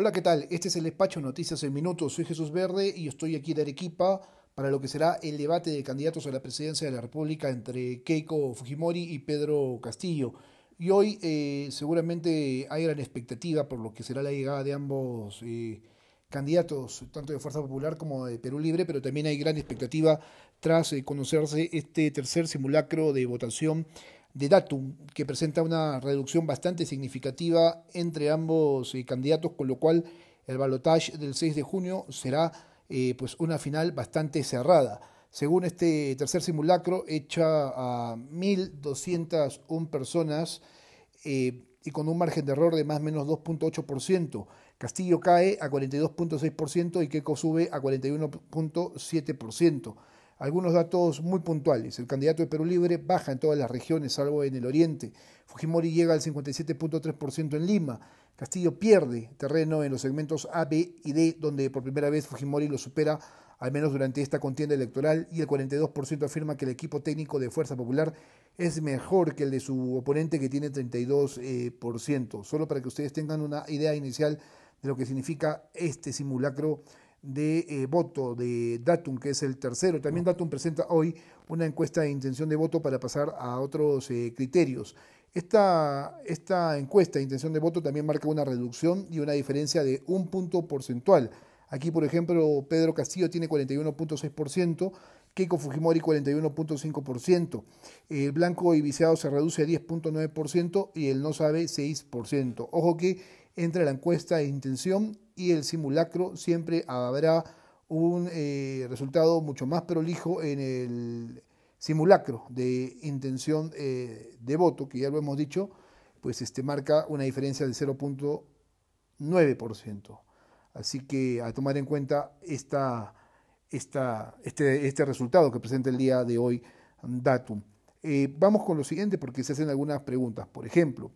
Hola, ¿qué tal? Este es el despacho Noticias en Minutos. Soy Jesús Verde y estoy aquí de Arequipa para lo que será el debate de candidatos a la presidencia de la República entre Keiko Fujimori y Pedro Castillo. Y hoy eh, seguramente hay gran expectativa por lo que será la llegada de ambos eh, candidatos, tanto de Fuerza Popular como de Perú Libre, pero también hay gran expectativa tras eh, conocerse este tercer simulacro de votación de Datum, que presenta una reducción bastante significativa entre ambos eh, candidatos, con lo cual el balotaje del 6 de junio será eh, pues una final bastante cerrada. Según este tercer simulacro, hecha a 1.201 personas eh, y con un margen de error de más o menos 2.8%. Castillo cae a 42.6% y Keiko sube a 41.7%. Algunos datos muy puntuales. El candidato de Perú Libre baja en todas las regiones, salvo en el oriente. Fujimori llega al 57.3% en Lima. Castillo pierde terreno en los segmentos A, B y D, donde por primera vez Fujimori lo supera, al menos durante esta contienda electoral, y el 42% afirma que el equipo técnico de Fuerza Popular es mejor que el de su oponente, que tiene 32%. Solo para que ustedes tengan una idea inicial de lo que significa este simulacro de eh, voto de Datum, que es el tercero. También Datum presenta hoy una encuesta de intención de voto para pasar a otros eh, criterios. Esta, esta encuesta de intención de voto también marca una reducción y una diferencia de un punto porcentual. Aquí, por ejemplo, Pedro Castillo tiene 41.6%, Keiko Fujimori 41.5%, el blanco y viciado se reduce a 10.9% y el no sabe 6%. Ojo que entre la encuesta de intención y el simulacro siempre habrá un eh, resultado mucho más prolijo en el simulacro de intención eh, de voto, que ya lo hemos dicho, pues este marca una diferencia del 0.9%. Así que a tomar en cuenta esta, esta, este, este resultado que presenta el día de hoy Datum. Eh, vamos con lo siguiente porque se hacen algunas preguntas. Por ejemplo,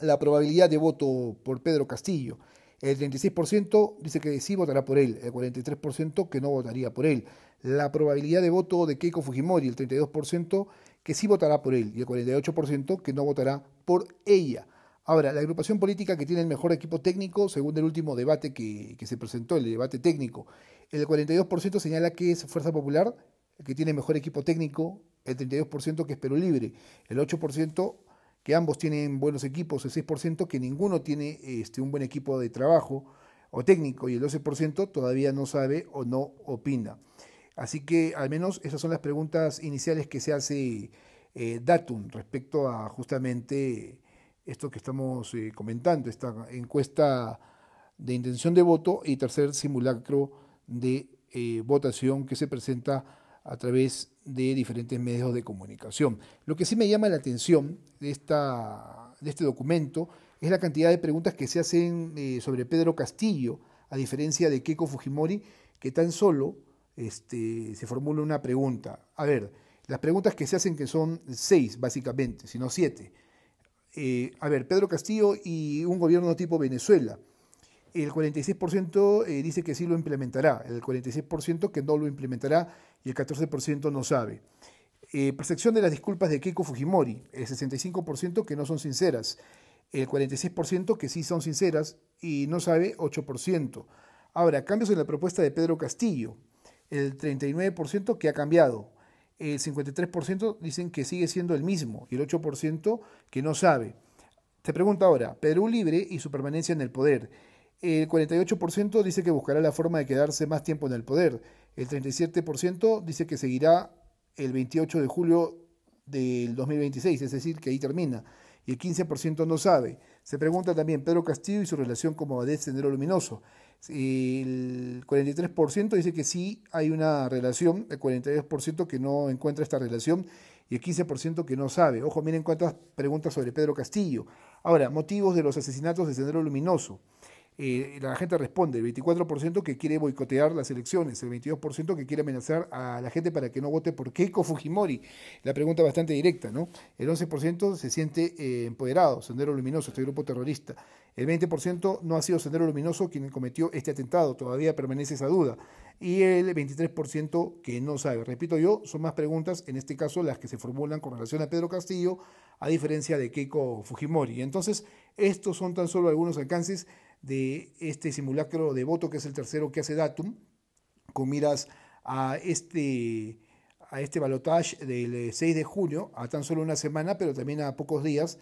la probabilidad de voto por Pedro Castillo. El 36% dice que sí votará por él, el 43% que no votaría por él. La probabilidad de voto de Keiko Fujimori, el 32% que sí votará por él y el 48% que no votará por ella. Ahora, la agrupación política que tiene el mejor equipo técnico, según el último debate que, que se presentó, el debate técnico, el 42% señala que es Fuerza Popular, que tiene mejor equipo técnico, el 32% que es Perú Libre, el 8% que ambos tienen buenos equipos, el 6% que ninguno tiene este, un buen equipo de trabajo o técnico y el 12% todavía no sabe o no opina. Así que al menos esas son las preguntas iniciales que se hace eh, Datum respecto a justamente esto que estamos eh, comentando, esta encuesta de intención de voto y tercer simulacro de eh, votación que se presenta a través de diferentes medios de comunicación. Lo que sí me llama la atención de, esta, de este documento es la cantidad de preguntas que se hacen eh, sobre Pedro Castillo, a diferencia de Keiko Fujimori, que tan solo este, se formula una pregunta. A ver, las preguntas que se hacen, que son seis básicamente, sino siete. Eh, a ver, Pedro Castillo y un gobierno tipo Venezuela. El 46% eh, dice que sí lo implementará, el 46% que no lo implementará y el 14% no sabe. Eh, percepción de las disculpas de Keiko Fujimori, el 65% que no son sinceras, el 46% que sí son sinceras y no sabe 8%. Ahora, cambios en la propuesta de Pedro Castillo, el 39% que ha cambiado, el 53% dicen que sigue siendo el mismo y el 8% que no sabe. Te pregunto ahora, Perú libre y su permanencia en el poder. El 48% dice que buscará la forma de quedarse más tiempo en el poder. El 37% dice que seguirá el 28 de julio del 2026, es decir, que ahí termina. Y el 15% no sabe. Se pregunta también Pedro Castillo y su relación como Badet Sendero Luminoso. El 43% dice que sí hay una relación, el 42% que no encuentra esta relación y el 15% que no sabe. Ojo, miren cuántas preguntas sobre Pedro Castillo. Ahora, motivos de los asesinatos de Sendero Luminoso. Eh, la gente responde, el 24% que quiere boicotear las elecciones, el 22% que quiere amenazar a la gente para que no vote por Keiko Fujimori. La pregunta bastante directa, ¿no? El 11% se siente eh, empoderado, Sendero Luminoso, este grupo terrorista. El 20% no ha sido Sendero Luminoso quien cometió este atentado, todavía permanece esa duda. Y el 23% que no sabe. Repito yo, son más preguntas, en este caso las que se formulan con relación a Pedro Castillo, a diferencia de Keiko Fujimori. Entonces, estos son tan solo algunos alcances de este simulacro de voto, que es el tercero que hace Datum, con miras a este, a este balotaje del 6 de junio, a tan solo una semana, pero también a pocos días